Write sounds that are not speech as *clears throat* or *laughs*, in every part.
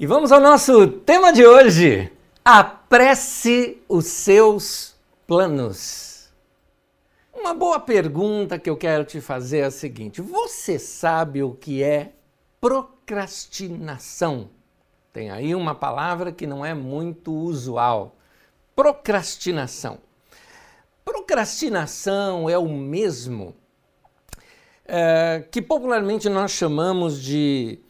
E vamos ao nosso tema de hoje. Apresse os seus planos. Uma boa pergunta que eu quero te fazer é a seguinte: você sabe o que é procrastinação? Tem aí uma palavra que não é muito usual. Procrastinação. Procrastinação é o mesmo é, que popularmente nós chamamos de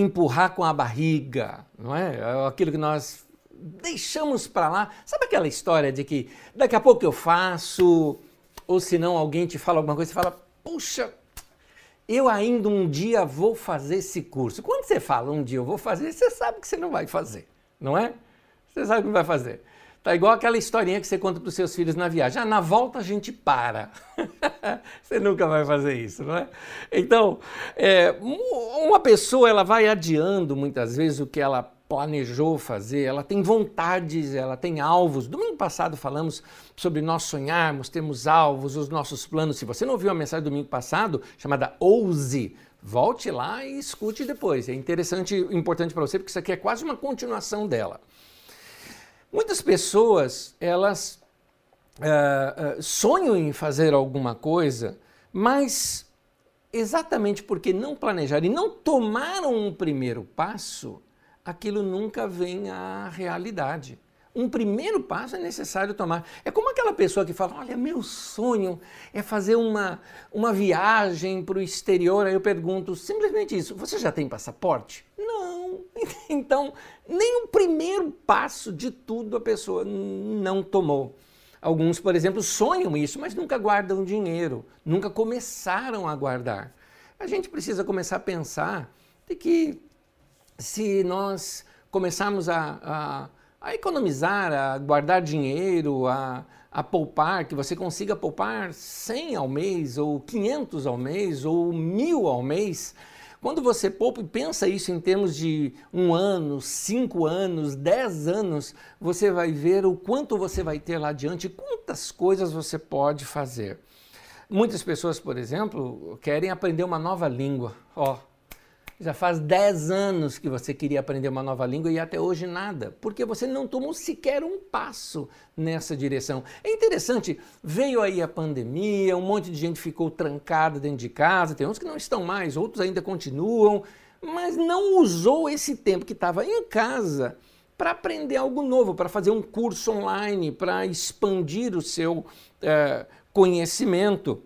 empurrar com a barriga, não é? é aquilo que nós deixamos para lá. Sabe aquela história de que daqui a pouco eu faço, ou se não alguém te fala alguma coisa e fala, puxa, eu ainda um dia vou fazer esse curso. Quando você fala um dia eu vou fazer, você sabe que você não vai fazer, não é? Você sabe que não vai fazer. Tá igual aquela historinha que você conta para os seus filhos na viagem. Ah, na volta a gente para. *laughs* você nunca vai fazer isso, não é? Então, é, uma pessoa ela vai adiando muitas vezes o que ela planejou fazer, ela tem vontades, ela tem alvos. Domingo passado falamos sobre nós sonharmos, temos alvos, os nossos planos. Se você não ouviu a mensagem do domingo passado, chamada Ouse, volte lá e escute depois. É interessante e importante para você, porque isso aqui é quase uma continuação dela. Muitas pessoas, elas uh, uh, sonham em fazer alguma coisa, mas exatamente porque não planejaram e não tomaram um primeiro passo, aquilo nunca vem à realidade um primeiro passo é necessário tomar. É como aquela pessoa que fala: Olha, meu sonho é fazer uma, uma viagem para o exterior. Aí eu pergunto simplesmente isso: Você já tem passaporte? Não. *laughs* Então, nem o primeiro passo de tudo a pessoa não tomou. Alguns, por exemplo, sonham isso, mas nunca guardam dinheiro, nunca começaram a guardar. A gente precisa começar a pensar de que se nós começarmos a, a a economizar, a guardar dinheiro, a, a poupar, que você consiga poupar 100 ao mês, ou 500 ao mês, ou mil ao mês. Quando você poupa e pensa isso em termos de um ano, cinco anos, dez anos, você vai ver o quanto você vai ter lá adiante, quantas coisas você pode fazer. Muitas pessoas, por exemplo, querem aprender uma nova língua. Ó, oh, já faz 10 anos que você queria aprender uma nova língua e até hoje nada, porque você não tomou sequer um passo nessa direção. É interessante, veio aí a pandemia, um monte de gente ficou trancada dentro de casa, tem uns que não estão mais, outros ainda continuam, mas não usou esse tempo que estava em casa para aprender algo novo, para fazer um curso online, para expandir o seu é, conhecimento.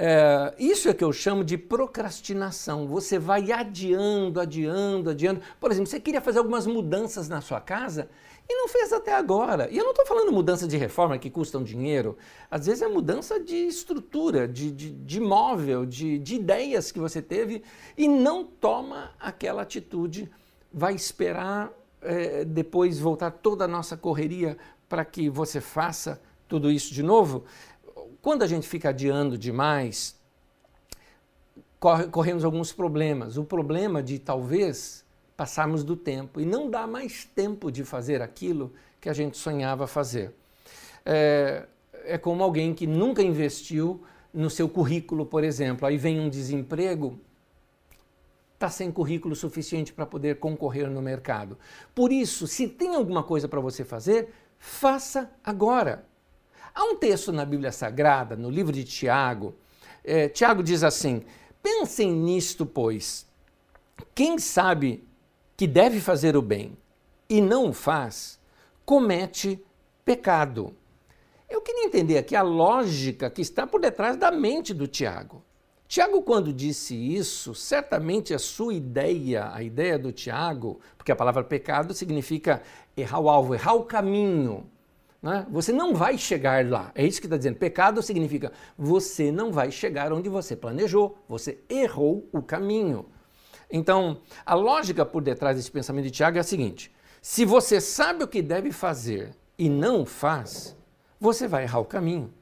É, isso é que eu chamo de procrastinação. Você vai adiando, adiando, adiando. Por exemplo, você queria fazer algumas mudanças na sua casa e não fez até agora. E eu não estou falando mudança de reforma que custam dinheiro. Às vezes é mudança de estrutura, de, de, de móvel, de, de ideias que você teve e não toma aquela atitude. Vai esperar é, depois voltar toda a nossa correria para que você faça tudo isso de novo. Quando a gente fica adiando demais, corre, corremos alguns problemas. O problema de talvez passarmos do tempo e não dá mais tempo de fazer aquilo que a gente sonhava fazer. É, é como alguém que nunca investiu no seu currículo, por exemplo. Aí vem um desemprego, está sem currículo suficiente para poder concorrer no mercado. Por isso, se tem alguma coisa para você fazer, faça agora. Há um texto na Bíblia Sagrada, no livro de Tiago, é, Tiago diz assim: Pensem nisto, pois, quem sabe que deve fazer o bem e não o faz, comete pecado. Eu queria entender aqui a lógica que está por detrás da mente do Tiago. Tiago, quando disse isso, certamente a sua ideia, a ideia do Tiago, porque a palavra pecado significa errar o alvo, errar o caminho, né? Você não vai chegar lá. É isso que está dizendo. Pecado significa você não vai chegar onde você planejou, você errou o caminho. Então, a lógica por detrás desse pensamento de Tiago é a seguinte: se você sabe o que deve fazer e não faz, você vai errar o caminho.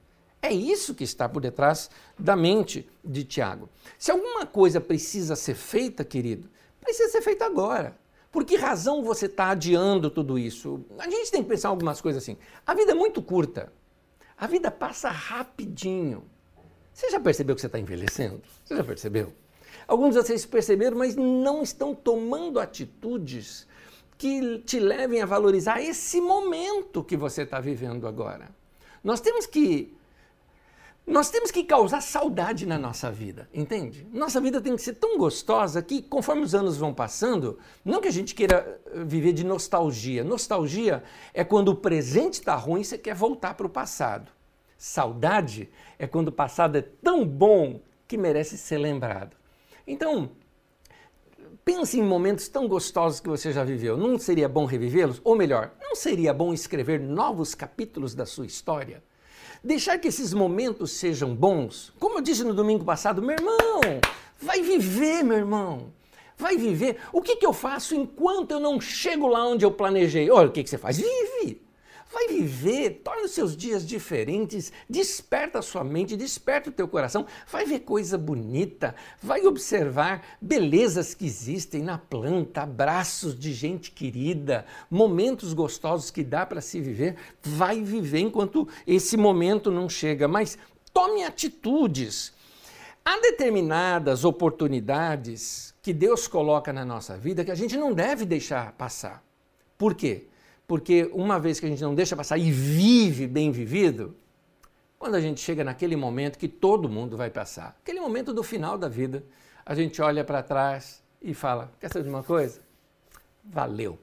É isso que está por detrás da mente de Tiago. Se alguma coisa precisa ser feita, querido, precisa ser feita agora. Por que razão você está adiando tudo isso? A gente tem que pensar algumas coisas assim. A vida é muito curta. A vida passa rapidinho. Você já percebeu que você está envelhecendo? Você já percebeu? Alguns de vocês perceberam, mas não estão tomando atitudes que te levem a valorizar esse momento que você está vivendo agora. Nós temos que nós temos que causar saudade na nossa vida, entende? Nossa vida tem que ser tão gostosa que, conforme os anos vão passando, não que a gente queira eh, viver de nostalgia. Nostalgia é quando o presente está ruim e você quer voltar para o passado. Saudade é quando o passado é tão bom que merece ser lembrado. Então, pense em momentos tão gostosos que você já viveu. Não seria bom revivê-los? Ou melhor, não seria bom escrever novos capítulos da sua história? Deixar que esses momentos sejam bons. Como eu disse no domingo passado, meu irmão, vai viver, meu irmão. Vai viver. O que, que eu faço enquanto eu não chego lá onde eu planejei? Olha, o que, que você faz? Vive. Vai viver, torna os seus dias diferentes, desperta a sua mente, desperta o teu coração, vai ver coisa bonita, vai observar belezas que existem na planta, abraços de gente querida, momentos gostosos que dá para se viver. Vai viver enquanto esse momento não chega, mas tome atitudes. Há determinadas oportunidades que Deus coloca na nossa vida que a gente não deve deixar passar. Por quê? Porque uma vez que a gente não deixa passar e vive bem vivido, quando a gente chega naquele momento que todo mundo vai passar, aquele momento do final da vida, a gente olha para trás e fala: Quer saber de uma coisa? Valeu.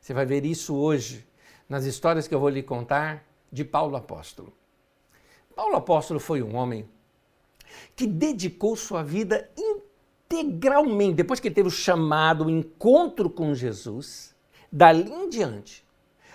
Você vai ver isso hoje nas histórias que eu vou lhe contar de Paulo Apóstolo. Paulo Apóstolo foi um homem que dedicou sua vida integralmente, depois que teve o chamado, o encontro com Jesus, dali em diante,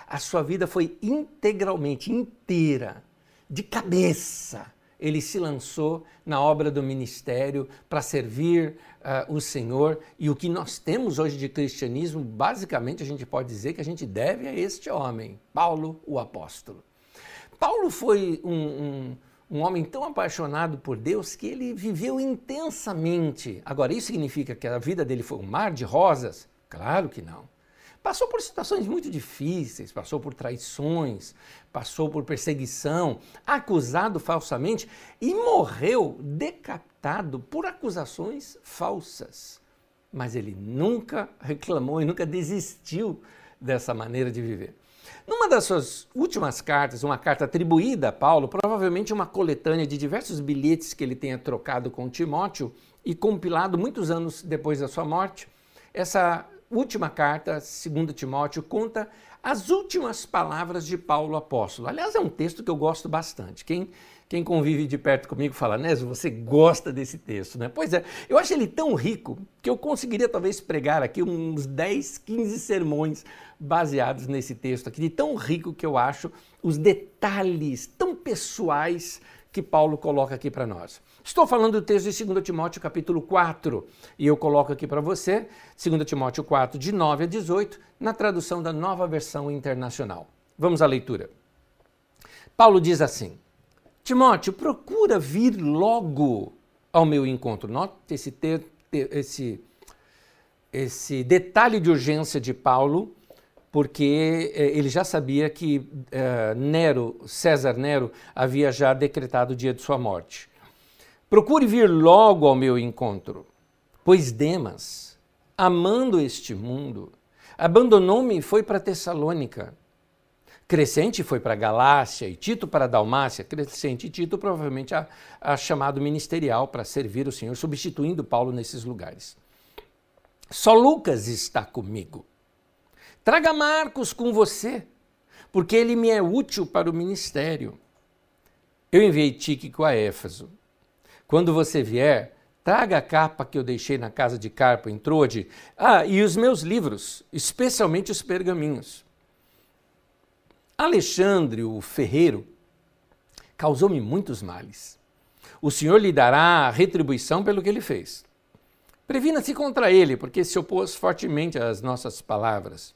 a sua vida foi integralmente, inteira, de cabeça. Ele se lançou na obra do ministério para servir uh, o Senhor. E o que nós temos hoje de cristianismo, basicamente, a gente pode dizer que a gente deve a este homem, Paulo, o apóstolo. Paulo foi um, um, um homem tão apaixonado por Deus que ele viveu intensamente. Agora, isso significa que a vida dele foi um mar de rosas? Claro que não. Passou por situações muito difíceis, passou por traições, passou por perseguição, acusado falsamente e morreu decapitado por acusações falsas. Mas ele nunca reclamou e nunca desistiu dessa maneira de viver. Numa das suas últimas cartas, uma carta atribuída a Paulo, provavelmente uma coletânea de diversos bilhetes que ele tenha trocado com Timóteo e compilado muitos anos depois da sua morte, essa última carta, 2 Timóteo, conta as últimas palavras de Paulo apóstolo. Aliás, é um texto que eu gosto bastante. Quem, quem convive de perto comigo fala, Nézio, você gosta desse texto, né? Pois é, eu acho ele tão rico que eu conseguiria talvez pregar aqui uns 10, 15 sermões baseados nesse texto aqui, de tão rico que eu acho os detalhes tão pessoais que Paulo coloca aqui para nós. Estou falando do texto de 2 Timóteo capítulo 4, e eu coloco aqui para você, 2 Timóteo 4, de 9 a 18, na tradução da nova versão internacional. Vamos à leitura. Paulo diz assim: Timóteo, procura vir logo ao meu encontro. Note esse, ter, esse, esse detalhe de urgência de Paulo, porque eh, ele já sabia que eh, Nero, César Nero, havia já decretado o dia de sua morte. Procure vir logo ao meu encontro, pois Demas, amando este mundo, abandonou-me e foi para Tessalônica. Crescente foi para Galácia e Tito para Dalmácia. Crescente e Tito provavelmente a, a chamado ministerial para servir o Senhor, substituindo Paulo nesses lugares. Só Lucas está comigo. Traga Marcos com você, porque ele me é útil para o ministério. Eu enviei Tíquico a Éfeso. Quando você vier, traga a capa que eu deixei na casa de Carpo em Trode. Ah, e os meus livros, especialmente os pergaminhos. Alexandre, o ferreiro, causou-me muitos males. O Senhor lhe dará a retribuição pelo que ele fez. Previna-se contra ele, porque se opôs fortemente às nossas palavras.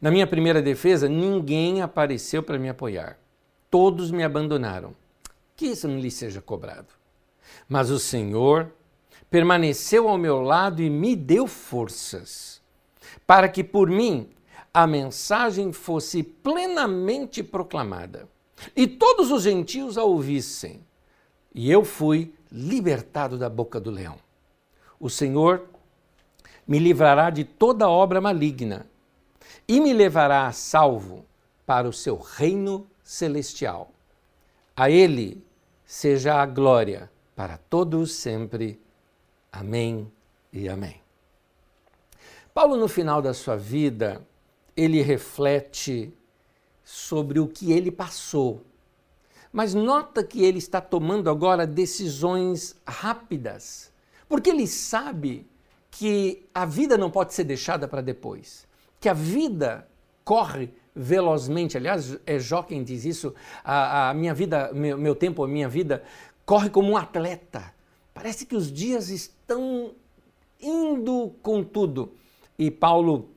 Na minha primeira defesa, ninguém apareceu para me apoiar. Todos me abandonaram que isso não lhe seja cobrado. Mas o Senhor permaneceu ao meu lado e me deu forças, para que por mim a mensagem fosse plenamente proclamada e todos os gentios a ouvissem. E eu fui libertado da boca do leão. O Senhor me livrará de toda obra maligna e me levará a salvo para o seu reino celestial. A Ele seja a glória para todos sempre. Amém e amém. Paulo, no final da sua vida, ele reflete sobre o que ele passou. Mas nota que ele está tomando agora decisões rápidas, porque ele sabe que a vida não pode ser deixada para depois, que a vida corre velozmente. Aliás, é Jó quem diz isso. A, a minha vida, meu, meu tempo, a minha vida corre como um atleta. Parece que os dias estão indo com tudo. E Paulo,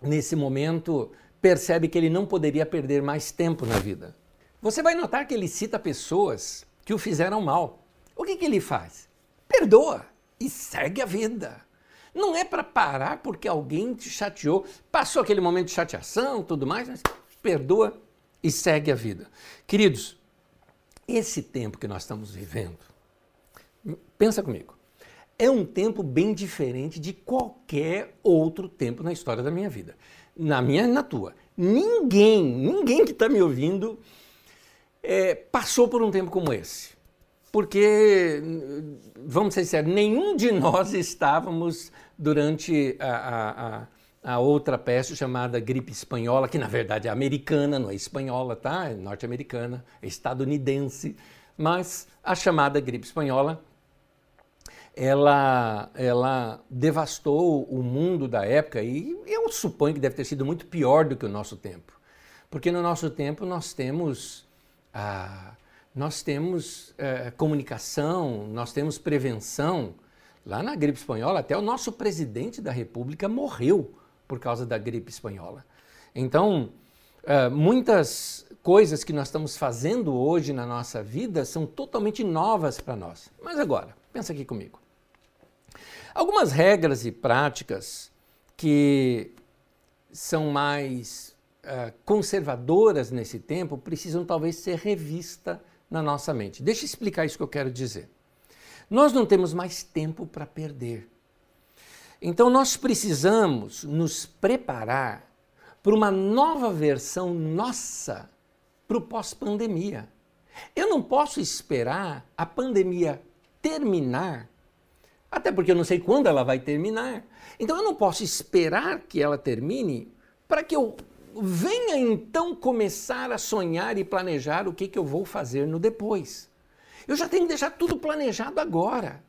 nesse momento, percebe que ele não poderia perder mais tempo na vida. Você vai notar que ele cita pessoas que o fizeram mal. O que, que ele faz? Perdoa e segue a vida. Não é para parar porque alguém te chateou, passou aquele momento de chateação, tudo mais, mas perdoa e segue a vida. Queridos, esse tempo que nós estamos vivendo, pensa comigo, é um tempo bem diferente de qualquer outro tempo na história da minha vida. Na minha e na tua. Ninguém, ninguém que está me ouvindo é, passou por um tempo como esse porque, vamos ser sinceros, nenhum de nós estávamos durante a, a, a, outra peste chamada gripe espanhola, que na verdade é americana, não é espanhola, tá? É norte-americana, é estadunidense, mas a chamada gripe espanhola, ela, ela devastou o mundo da época e eu suponho que deve ter sido muito pior do que o nosso tempo. Porque no nosso tempo nós temos a nós temos é, comunicação, nós temos prevenção. Lá na gripe espanhola, até o nosso presidente da República morreu por causa da gripe espanhola. Então, é, muitas coisas que nós estamos fazendo hoje na nossa vida são totalmente novas para nós. Mas agora, pensa aqui comigo. Algumas regras e práticas que são mais uh, conservadoras nesse tempo precisam talvez ser revistas na nossa mente. Deixa eu explicar isso que eu quero dizer. Nós não temos mais tempo para perder. Então nós precisamos nos preparar para uma nova versão nossa para o pós-pandemia. Eu não posso esperar a pandemia terminar, até porque eu não sei quando ela vai terminar. Então eu não posso esperar que ela termine para que eu venha então começar a sonhar e planejar o que, que eu vou fazer no depois. Eu já tenho que deixar tudo planejado agora.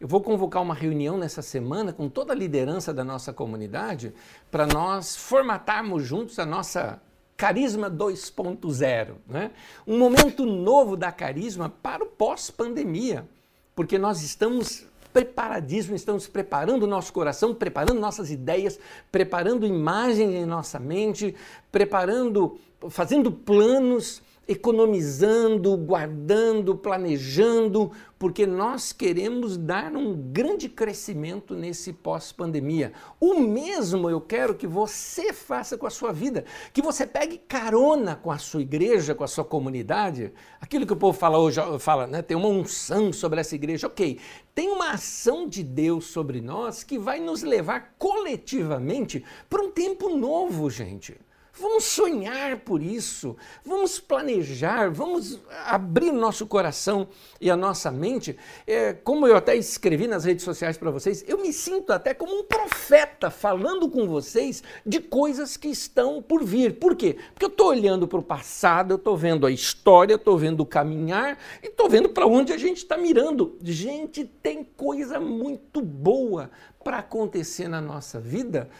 Eu vou convocar uma reunião nessa semana com toda a liderança da nossa comunidade para nós formatarmos juntos a nossa Carisma 2.0, né? um momento novo da carisma para o pós-pandemia, porque nós estamos preparadíssimo, estamos preparando o nosso coração, preparando nossas ideias, preparando imagens em nossa mente, preparando, fazendo planos economizando, guardando, planejando, porque nós queremos dar um grande crescimento nesse pós-pandemia. O mesmo eu quero que você faça com a sua vida, que você pegue carona com a sua igreja, com a sua comunidade. Aquilo que o povo fala hoje, fala, né, tem uma unção sobre essa igreja. OK. Tem uma ação de Deus sobre nós que vai nos levar coletivamente para um tempo novo, gente. Vamos sonhar por isso, vamos planejar, vamos abrir nosso coração e a nossa mente. É, como eu até escrevi nas redes sociais para vocês, eu me sinto até como um profeta falando com vocês de coisas que estão por vir. Por quê? Porque eu estou olhando para o passado, eu estou vendo a história, estou vendo o caminhar e estou vendo para onde a gente está mirando. Gente, tem coisa muito boa para acontecer na nossa vida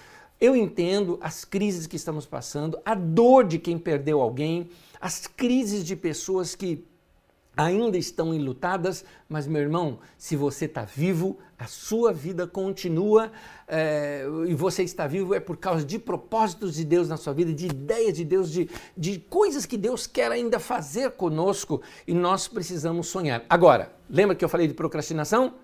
eu entendo as crises que estamos passando, a dor de quem perdeu alguém, as crises de pessoas que ainda estão enlutadas, mas meu irmão, se você está vivo, a sua vida continua é, e você está vivo é por causa de propósitos de Deus na sua vida, de ideias de Deus, de, de coisas que Deus quer ainda fazer conosco e nós precisamos sonhar. Agora, lembra que eu falei de procrastinação?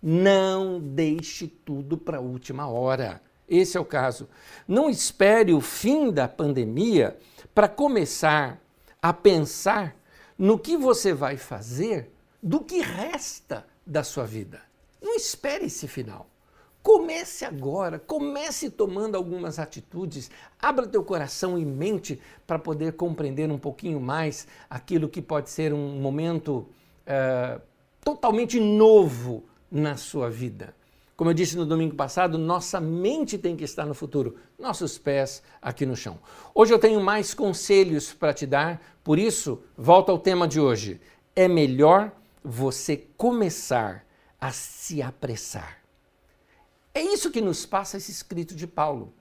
Não deixe tudo para a última hora. Esse é o caso. Não espere o fim da pandemia para começar a pensar no que você vai fazer do que resta da sua vida. Não espere esse final. Comece agora, comece tomando algumas atitudes, abra teu coração e mente para poder compreender um pouquinho mais aquilo que pode ser um momento uh, totalmente novo na sua vida. Como eu disse no domingo passado, nossa mente tem que estar no futuro, nossos pés aqui no chão. Hoje eu tenho mais conselhos para te dar, por isso, volta ao tema de hoje. É melhor você começar a se apressar. É isso que nos passa esse escrito de Paulo.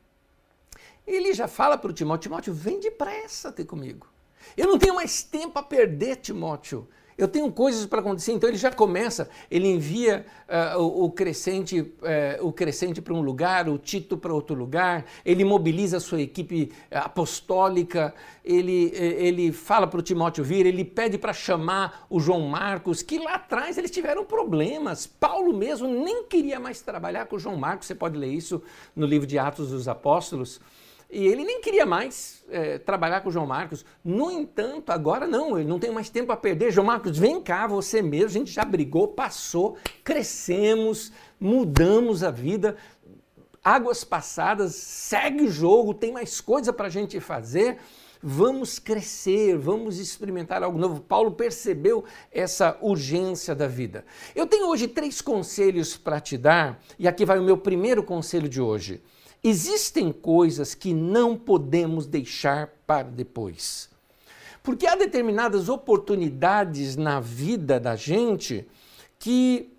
Ele já fala para o Timóteo: Timóteo, vem depressa ter comigo. Eu não tenho mais tempo a perder, Timóteo. Eu tenho coisas para acontecer. Então ele já começa, ele envia uh, o, o, crescente, uh, o crescente para um lugar, o Tito para outro lugar, ele mobiliza a sua equipe apostólica, ele, ele fala para o Timóteo vir, ele pede para chamar o João Marcos, que lá atrás eles tiveram problemas. Paulo mesmo nem queria mais trabalhar com o João Marcos, você pode ler isso no livro de Atos dos Apóstolos. E ele nem queria mais é, trabalhar com o João Marcos. No entanto, agora não, ele não tem mais tempo a perder. João Marcos, vem cá, você mesmo, a gente já brigou, passou, crescemos, mudamos a vida. Águas passadas, segue o jogo, tem mais coisa para a gente fazer. Vamos crescer, vamos experimentar algo novo. Paulo percebeu essa urgência da vida. Eu tenho hoje três conselhos para te dar, e aqui vai o meu primeiro conselho de hoje. Existem coisas que não podemos deixar para depois. Porque há determinadas oportunidades na vida da gente que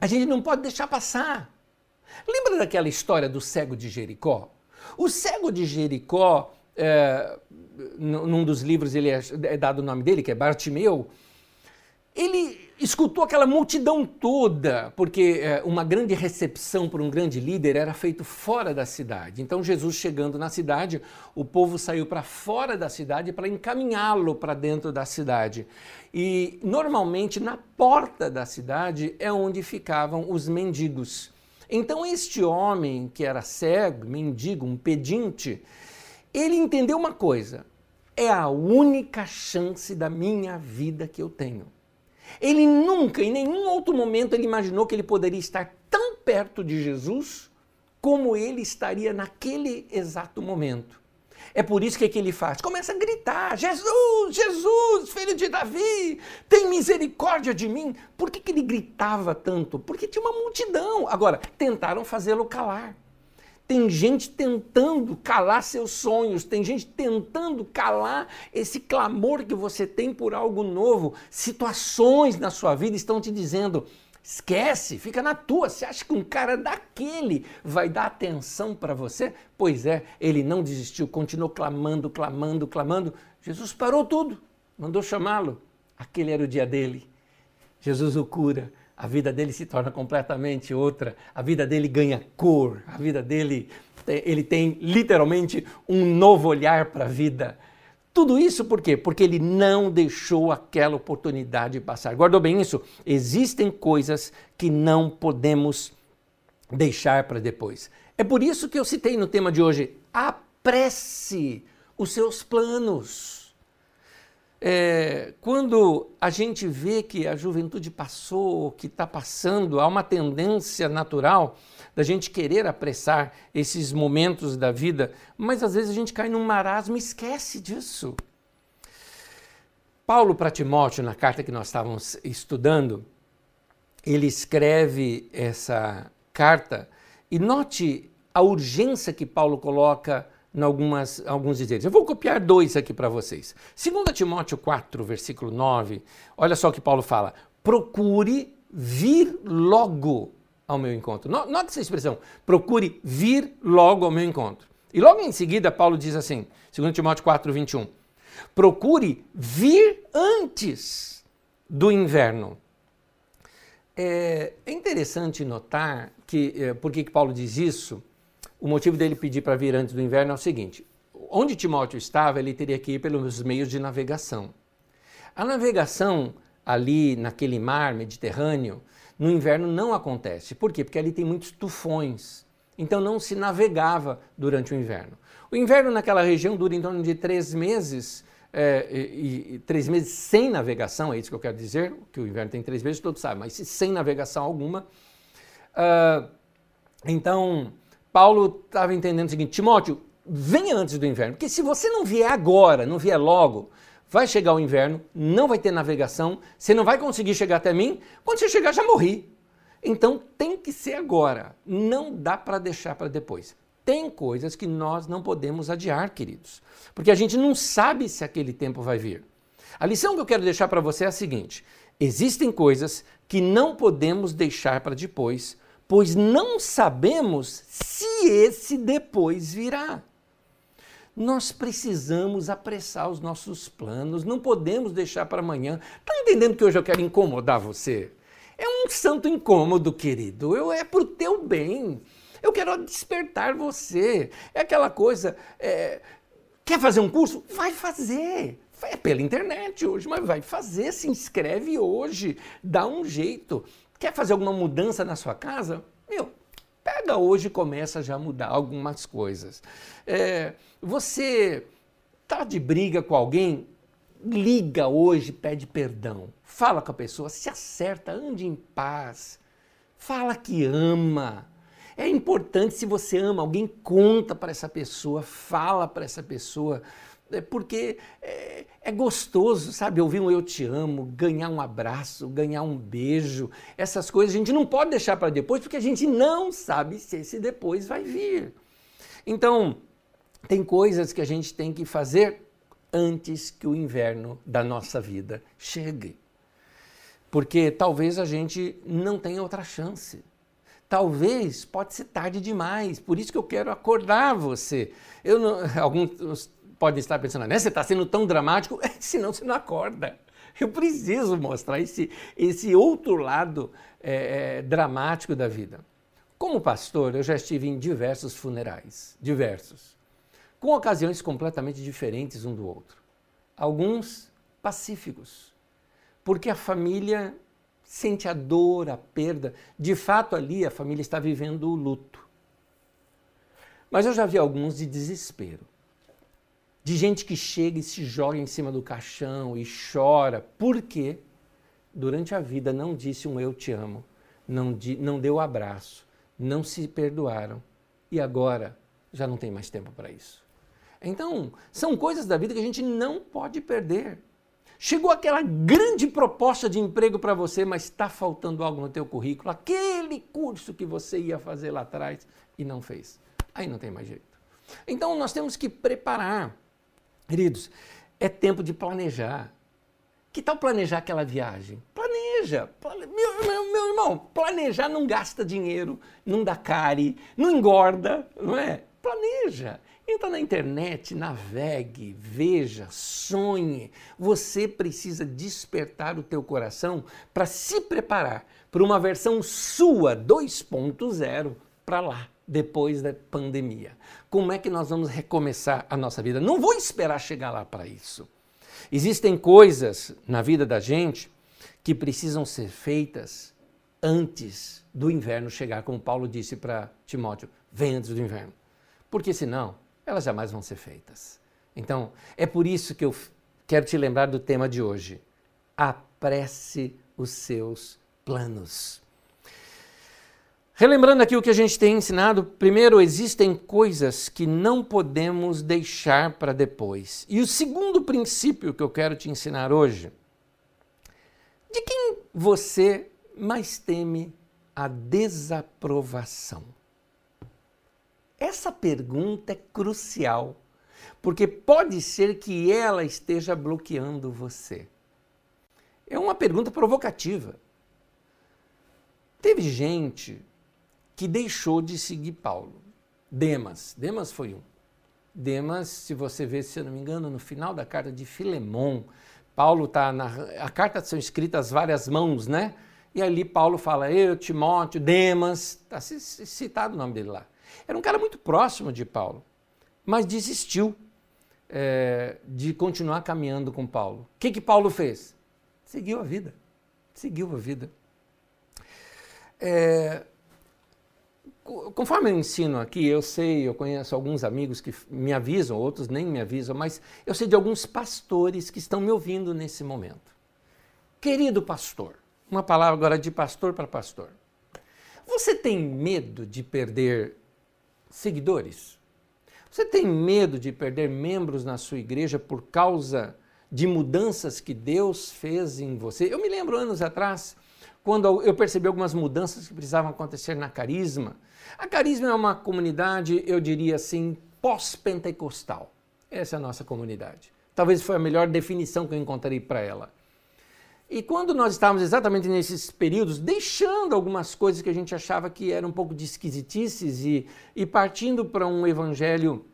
a gente não pode deixar passar. Lembra daquela história do cego de Jericó? O cego de Jericó, é, num dos livros ele é, é dado o nome dele, que é Bartimeu, ele escutou aquela multidão toda, porque é, uma grande recepção por um grande líder era feito fora da cidade. Então Jesus chegando na cidade, o povo saiu para fora da cidade para encaminhá-lo para dentro da cidade. E normalmente na porta da cidade é onde ficavam os mendigos. Então este homem que era cego, mendigo, um pedinte, ele entendeu uma coisa: é a única chance da minha vida que eu tenho. Ele nunca, em nenhum outro momento, ele imaginou que ele poderia estar tão perto de Jesus como ele estaria naquele exato momento. É por isso que, é que ele faz? Começa a gritar: Jesus, Jesus, filho de Davi, tem misericórdia de mim. Por que, que ele gritava tanto? Porque tinha uma multidão. Agora, tentaram fazê-lo calar. Tem gente tentando calar seus sonhos, tem gente tentando calar esse clamor que você tem por algo novo. Situações na sua vida estão te dizendo: esquece, fica na tua. Você acha que um cara daquele vai dar atenção para você? Pois é, ele não desistiu, continuou clamando, clamando, clamando. Jesus parou tudo, mandou chamá-lo. Aquele era o dia dele. Jesus o cura a vida dele se torna completamente outra, a vida dele ganha cor, a vida dele ele tem literalmente um novo olhar para a vida. Tudo isso por quê? Porque ele não deixou aquela oportunidade passar. Guardou bem isso? Existem coisas que não podemos deixar para depois. É por isso que eu citei no tema de hoje: apresse os seus planos. É, quando a gente vê que a juventude passou, que está passando, há uma tendência natural da gente querer apressar esses momentos da vida, mas às vezes a gente cai num marasmo e esquece disso. Paulo para Timóteo, na carta que nós estávamos estudando, ele escreve essa carta e note a urgência que Paulo coloca em algumas, alguns dizeres. Eu vou copiar dois aqui para vocês. 2 Timóteo 4, versículo 9, olha só o que Paulo fala. Procure vir logo ao meu encontro. Nota essa expressão. Procure vir logo ao meu encontro. E logo em seguida, Paulo diz assim, 2 Timóteo 4, 21. Procure vir antes do inverno. É, é interessante notar que, é, por que Paulo diz isso? O motivo dele pedir para vir antes do inverno é o seguinte: onde Timóteo estava, ele teria que ir pelos meios de navegação. A navegação ali naquele mar Mediterrâneo, no inverno não acontece. Por quê? Porque ali tem muitos tufões. Então não se navegava durante o inverno. O inverno naquela região dura em torno de três meses, é, e, e, três meses sem navegação, é isso que eu quero dizer, que o inverno tem três meses, todos sabem, mas sem navegação alguma. Uh, então, Paulo estava entendendo o seguinte: Timóteo, venha antes do inverno, porque se você não vier agora, não vier logo, vai chegar o inverno, não vai ter navegação, você não vai conseguir chegar até mim. Quando você chegar, já morri. Então tem que ser agora, não dá para deixar para depois. Tem coisas que nós não podemos adiar, queridos, porque a gente não sabe se aquele tempo vai vir. A lição que eu quero deixar para você é a seguinte: existem coisas que não podemos deixar para depois, pois não sabemos se esse depois virá. Nós precisamos apressar os nossos planos, não podemos deixar para amanhã. Está entendendo que hoje eu quero incomodar você? É um santo incômodo, querido. Eu, é para o teu bem. Eu quero despertar você. É aquela coisa. É, quer fazer um curso? Vai fazer. É pela internet hoje, mas vai fazer. Se inscreve hoje. Dá um jeito. Quer fazer alguma mudança na sua casa? Meu, pega hoje e começa já a mudar algumas coisas. É, você tá de briga com alguém? Liga hoje, pede perdão. Fala com a pessoa, se acerta, ande em paz. Fala que ama. É importante se você ama alguém, conta para essa pessoa, fala para essa pessoa, porque é, é, gostoso, sabe? Ouvir um eu te amo, ganhar um abraço, ganhar um beijo. Essas coisas a gente não pode deixar para depois, porque a gente não sabe se esse depois vai vir. Então, tem coisas que a gente tem que fazer antes que o inverno da nossa vida chegue. Porque talvez a gente não tenha outra chance. Talvez pode ser tarde demais. Por isso que eu quero acordar você. Eu não, *laughs* alguns podem estar pensando, né? Você está sendo tão dramático, *laughs* senão você não acorda. Eu preciso mostrar esse, esse outro lado é, é, dramático da vida. Como pastor, eu já estive em diversos funerais, diversos com ocasiões completamente diferentes um do outro. Alguns pacíficos, porque a família sente a dor, a perda. De fato, ali a família está vivendo o luto. Mas eu já vi alguns de desespero. De gente que chega e se joga em cima do caixão e chora, porque durante a vida não disse um eu te amo, não, di, não deu abraço, não se perdoaram e agora já não tem mais tempo para isso. Então, são coisas da vida que a gente não pode perder. Chegou aquela grande proposta de emprego para você, mas está faltando algo no teu currículo, aquele curso que você ia fazer lá atrás e não fez. Aí não tem mais jeito. Então nós temos que preparar. Queridos, é tempo de planejar. Que tal planejar aquela viagem? Planeja. Plane... Meu, meu, meu, irmão, planejar não gasta dinheiro, não dá care, não engorda, não é? Planeja. Entra na internet, navegue, veja, sonhe. Você precisa despertar o teu coração para se preparar para uma versão sua 2.0 para lá, depois da pandemia. Como é que nós vamos recomeçar a nossa vida? Não vou esperar chegar lá para isso. Existem coisas na vida da gente que precisam ser feitas antes do inverno chegar, como Paulo disse para Timóteo: vem antes do inverno. Porque senão elas jamais vão ser feitas. Então, é por isso que eu quero te lembrar do tema de hoje. Apresse os seus planos. Relembrando aqui o que a gente tem ensinado, primeiro, existem coisas que não podemos deixar para depois. E o segundo princípio que eu quero te ensinar hoje, de quem você mais teme a desaprovação? Essa pergunta é crucial, porque pode ser que ela esteja bloqueando você. É uma pergunta provocativa. Teve gente que deixou de seguir Paulo. Demas, Demas foi um. Demas, se você ver, se eu não me engano, no final da carta de Filemon, Paulo está na. A carta são escritas várias mãos, né? E ali Paulo fala, eu, Timóteo, Demas, está citado o nome dele lá. Era um cara muito próximo de Paulo, mas desistiu é, de continuar caminhando com Paulo. O que, que Paulo fez? Seguiu a vida. Seguiu a vida. É, conforme eu ensino aqui, eu sei, eu conheço alguns amigos que me avisam, outros nem me avisam, mas eu sei de alguns pastores que estão me ouvindo nesse momento. Querido pastor, uma palavra agora de pastor para pastor. Você tem medo de perder seguidores? Você tem medo de perder membros na sua igreja por causa de mudanças que Deus fez em você? Eu me lembro anos atrás, quando eu percebi algumas mudanças que precisavam acontecer na Carisma. A Carisma é uma comunidade, eu diria assim, pós-pentecostal. Essa é a nossa comunidade. Talvez foi a melhor definição que eu encontrei para ela. E quando nós estávamos exatamente nesses períodos, deixando algumas coisas que a gente achava que eram um pouco de esquisitices e, e partindo para um evangelho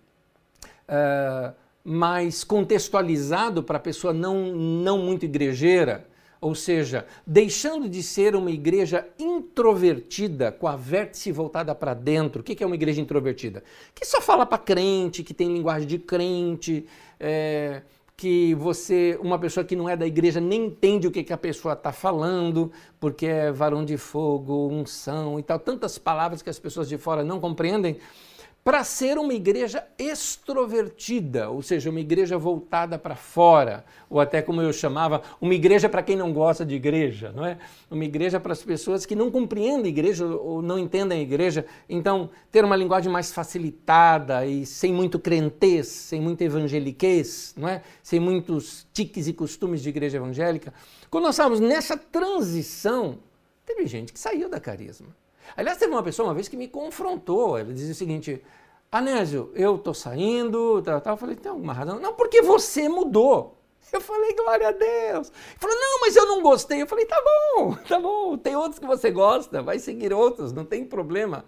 uh, mais contextualizado para a pessoa não, não muito igrejeira, ou seja, deixando de ser uma igreja introvertida, com a vértice voltada para dentro. O que é uma igreja introvertida? Que só fala para crente, que tem linguagem de crente, é, que você, uma pessoa que não é da igreja, nem entende o que, que a pessoa está falando, porque é varão de fogo, unção e tal, tantas palavras que as pessoas de fora não compreendem para ser uma igreja extrovertida, ou seja, uma igreja voltada para fora, ou até como eu chamava, uma igreja para quem não gosta de igreja, não é? Uma igreja para as pessoas que não compreendem a igreja ou não entendem a igreja. Então, ter uma linguagem mais facilitada e sem muito crentez, sem muito evangeliquez, não é? Sem muitos tiques e costumes de igreja evangélica. Quando nós estávamos nessa transição, teve gente que saiu da carisma. Aliás, teve uma pessoa uma vez que me confrontou. Ela dizia o seguinte: Anésio, eu tô saindo, tal, tal. Eu falei, tem alguma razão? Não, porque você mudou. Eu falei, glória a Deus. Ele falou, não, mas eu não gostei. Eu falei, tá bom, *laughs* tá bom. Tem outros que você gosta, vai seguir outros, não tem problema.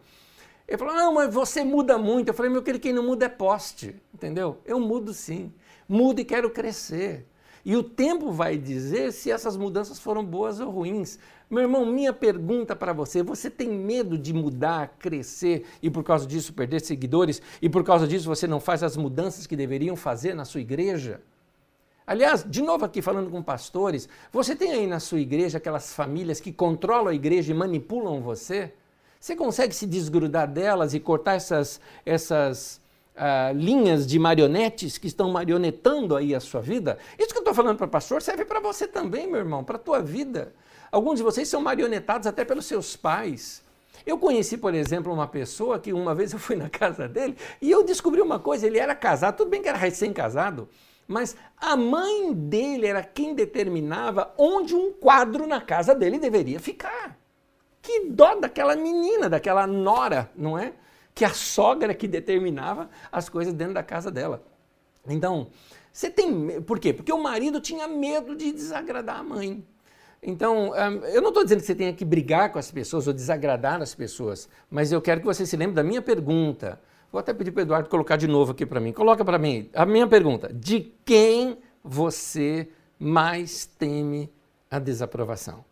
Ele falou, não, mas você muda muito. Eu falei, meu querido, quem não muda é poste, entendeu? Eu mudo sim. Mudo e quero crescer. E o tempo vai dizer se essas mudanças foram boas ou ruins. Meu irmão, minha pergunta para você: você tem medo de mudar, crescer e por causa disso perder seguidores? E por causa disso você não faz as mudanças que deveriam fazer na sua igreja? Aliás, de novo aqui falando com pastores, você tem aí na sua igreja aquelas famílias que controlam a igreja e manipulam você? Você consegue se desgrudar delas e cortar essas, essas uh, linhas de marionetes que estão marionetando aí a sua vida? Isso que eu estou falando para pastor serve para você também, meu irmão, para a tua vida. Alguns de vocês são marionetados até pelos seus pais. Eu conheci, por exemplo, uma pessoa que uma vez eu fui na casa dele e eu descobri uma coisa: ele era casado, tudo bem que era recém-casado, mas a mãe dele era quem determinava onde um quadro na casa dele deveria ficar. Que dó daquela menina, daquela nora, não é? Que a sogra que determinava as coisas dentro da casa dela. Então, você tem. Por quê? Porque o marido tinha medo de desagradar a mãe. Então, eu não estou dizendo que você tenha que brigar com as pessoas ou desagradar as pessoas, mas eu quero que você se lembre da minha pergunta. Vou até pedir para o Eduardo colocar de novo aqui para mim. Coloca para mim a minha pergunta. De quem você mais teme a desaprovação?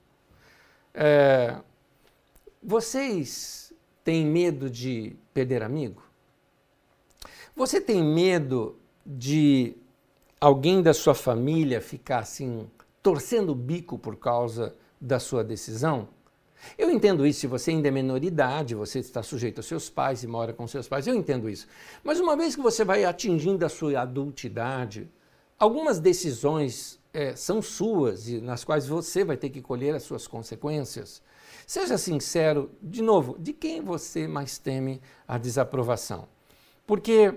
É, vocês têm medo de perder amigo? Você tem medo de alguém da sua família ficar assim torcendo o bico por causa da sua decisão? Eu entendo isso se você ainda é menoridade, você está sujeito aos seus pais e mora com seus pais, eu entendo isso. Mas uma vez que você vai atingindo a sua adultidade, algumas decisões é, são suas e nas quais você vai ter que colher as suas consequências. Seja sincero, de novo, de quem você mais teme a desaprovação? Porque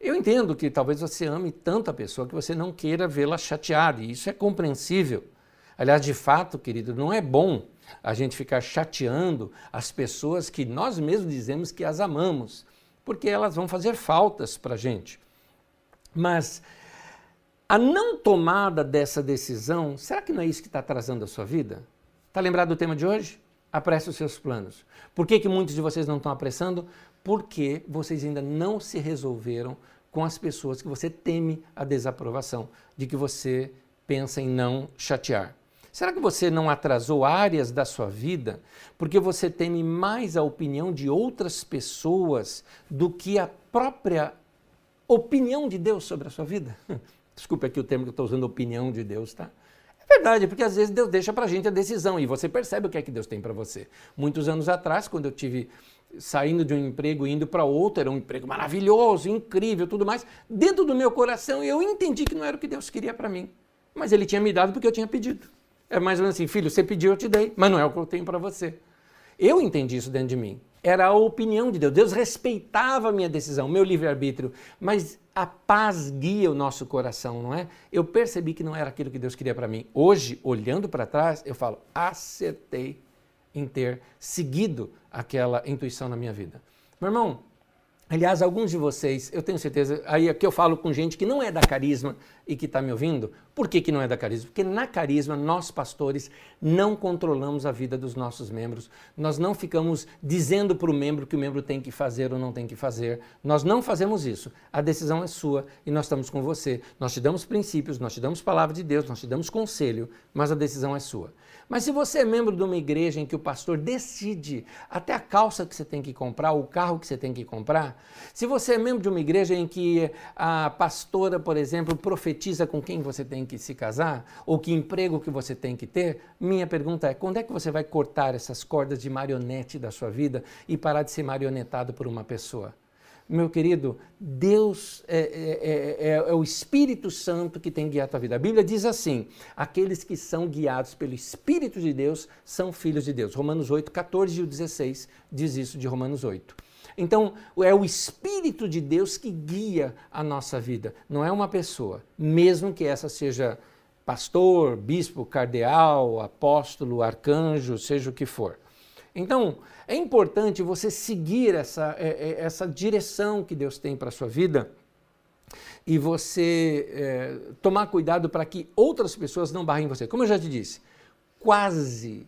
eu entendo que talvez você ame tanto a pessoa que você não queira vê-la chateada, e isso é compreensível. Aliás, de fato, querido, não é bom a gente ficar chateando as pessoas que nós mesmos dizemos que as amamos, porque elas vão fazer faltas para a gente. Mas a não tomada dessa decisão, será que não é isso que está atrasando a sua vida? Está lembrado do tema de hoje? Apresse os seus planos. Por que, que muitos de vocês não estão apressando? Porque vocês ainda não se resolveram com as pessoas que você teme a desaprovação, de que você pensa em não chatear. Será que você não atrasou áreas da sua vida porque você teme mais a opinião de outras pessoas do que a própria opinião de Deus sobre a sua vida? *laughs* Desculpe aqui o termo que eu estou usando, opinião de Deus, tá? É verdade, porque às vezes Deus deixa para a gente a decisão e você percebe o que é que Deus tem para você. Muitos anos atrás, quando eu tive saindo de um emprego e indo para outro, era um emprego maravilhoso, incrível, tudo mais. Dentro do meu coração eu entendi que não era o que Deus queria para mim, mas Ele tinha me dado porque eu tinha pedido. É mais ou menos assim, filho, você pediu, eu te dei, mas não é o que eu tenho para você. Eu entendi isso dentro de mim. Era a opinião de Deus. Deus respeitava a minha decisão, meu livre-arbítrio, mas a paz guia o nosso coração, não é? Eu percebi que não era aquilo que Deus queria para mim. Hoje, olhando para trás, eu falo: acertei em ter seguido aquela intuição na minha vida. Meu irmão, Aliás, alguns de vocês, eu tenho certeza, aí aqui eu falo com gente que não é da carisma e que está me ouvindo. Por que, que não é da carisma? Porque na carisma, nós pastores não controlamos a vida dos nossos membros. Nós não ficamos dizendo para o membro que o membro tem que fazer ou não tem que fazer. Nós não fazemos isso. A decisão é sua e nós estamos com você. Nós te damos princípios, nós te damos palavra de Deus, nós te damos conselho, mas a decisão é sua. Mas se você é membro de uma igreja em que o pastor decide até a calça que você tem que comprar, o carro que você tem que comprar, se você é membro de uma igreja em que a pastora, por exemplo, profetiza com quem você tem que se casar, ou que emprego que você tem que ter, minha pergunta é: quando é que você vai cortar essas cordas de marionete da sua vida e parar de ser marionetado por uma pessoa? meu querido, Deus é, é, é, é, o Espírito Santo que tem guiado a tua vida. A Bíblia diz assim: aqueles que são guiados pelo Espírito de Deus são filhos de Deus. Romanos 8, 14 e 16 diz isso de Romanos 8. Então, é o Espírito de Deus que guia a nossa vida, não é uma pessoa, mesmo que essa seja pastor, bispo, cardeal, apóstolo, arcanjo, seja o que for. Então, é importante você seguir essa, é, é, essa direção que Deus tem para a sua vida e você é, tomar cuidado para que outras pessoas não barrem você. Como eu já te disse, quase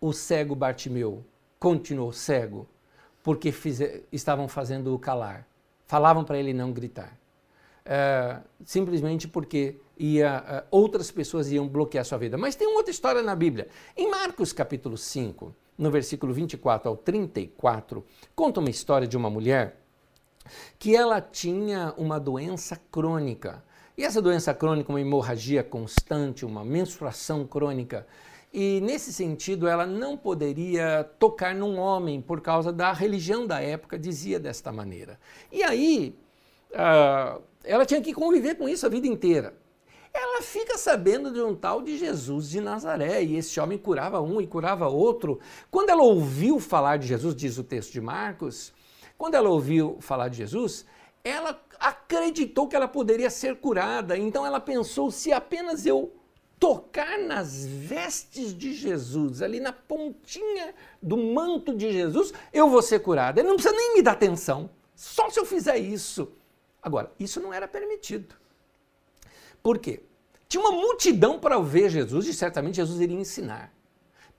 o cego Bartimeu continuou cego porque estavam fazendo o calar. Falavam para ele não gritar. É, simplesmente porque ia, é, outras pessoas iam bloquear sua vida. Mas tem outra história na Bíblia. Em Marcos capítulo 5, no versículo 24 ao 34, conta uma história de uma mulher que ela tinha uma doença crônica. E essa doença crônica, uma hemorragia constante, uma menstruação crônica, e nesse sentido ela não poderia tocar num homem por causa da religião da época, dizia desta maneira. E aí uh, ela tinha que conviver com isso a vida inteira ela fica sabendo de um tal de Jesus de Nazaré, e esse homem curava um e curava outro. Quando ela ouviu falar de Jesus, diz o texto de Marcos, quando ela ouviu falar de Jesus, ela acreditou que ela poderia ser curada. Então ela pensou: se apenas eu tocar nas vestes de Jesus, ali na pontinha do manto de Jesus, eu vou ser curada. Ele não precisa nem me dar atenção, só se eu fizer isso. Agora, isso não era permitido. Por quê? Tinha uma multidão para ver Jesus e certamente Jesus iria ensinar.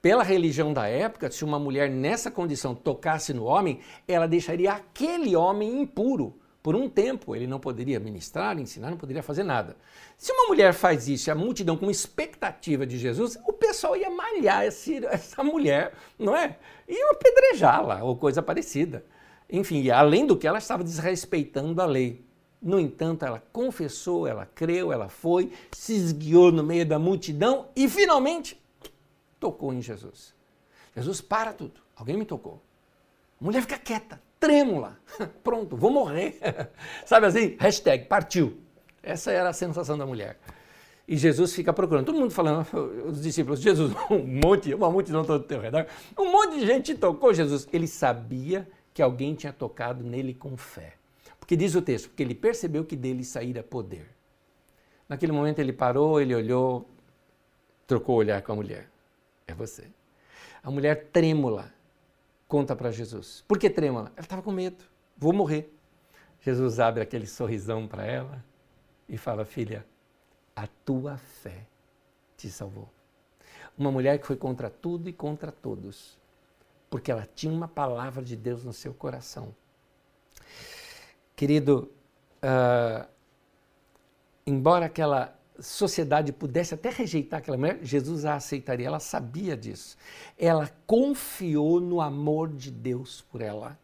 Pela religião da época, se uma mulher nessa condição tocasse no homem, ela deixaria aquele homem impuro por um tempo. Ele não poderia ministrar, ensinar, não poderia fazer nada. Se uma mulher faz isso a multidão com expectativa de Jesus, o pessoal ia malhar esse, essa mulher, não é? Ia apedrejá-la ou coisa parecida. Enfim, além do que ela estava desrespeitando a lei. No entanto, ela confessou, ela creu, ela foi, se esguiou no meio da multidão e finalmente tocou em Jesus. Jesus para tudo. Alguém me tocou. A mulher fica quieta, trêmula. *laughs* Pronto, vou morrer. *laughs* Sabe assim? Hashtag partiu. Essa era a sensação da mulher. E Jesus fica procurando. Todo mundo falando, *laughs* os discípulos, Jesus, um monte, uma multidão todo teu redor. Um monte de gente tocou Jesus. Ele sabia que alguém tinha tocado nele com fé. Porque diz o texto, porque ele percebeu que dele saíra poder. Naquele momento ele parou, ele olhou, trocou o olhar com a mulher. É você. A mulher trêmula conta para Jesus. Por que trêmula? Ela estava com medo. Vou morrer. Jesus abre aquele sorrisão para ela e fala: Filha, a tua fé te salvou. Uma mulher que foi contra tudo e contra todos, porque ela tinha uma palavra de Deus no seu coração Querido, uh, embora aquela sociedade pudesse até rejeitar aquela mulher, Jesus a aceitaria, ela sabia disso. Ela confiou no amor de Deus por ela.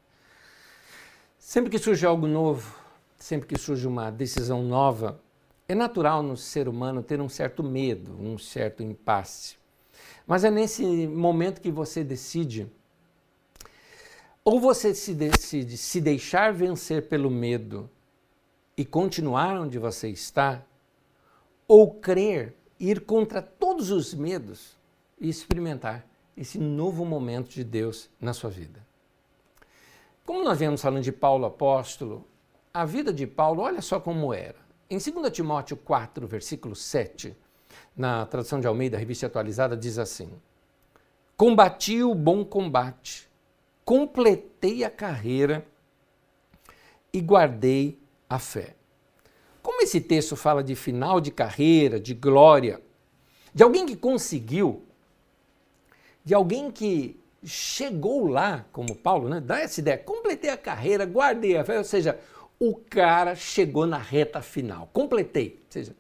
Sempre que surge algo novo, sempre que surge uma decisão nova, é natural no ser humano ter um certo medo, um certo impasse. Mas é nesse momento que você decide ou você se decide se deixar vencer pelo medo e continuar onde você está, ou crer, ir contra todos os medos e experimentar esse novo momento de Deus na sua vida. Como nós viemos falando de Paulo apóstolo, a vida de Paulo, olha só como era. Em 2 Timóteo 4, versículo 7, na tradução de Almeida, revista atualizada, diz assim: Combati o bom combate, completei a carreira e guardei a fé. Como esse texto fala de final de carreira, de glória, de alguém que conseguiu, de alguém que chegou lá, como Paulo, né? dá essa ideia, completei a carreira, guardei a fé, ou seja, o cara chegou na reta final, completei, ou seja,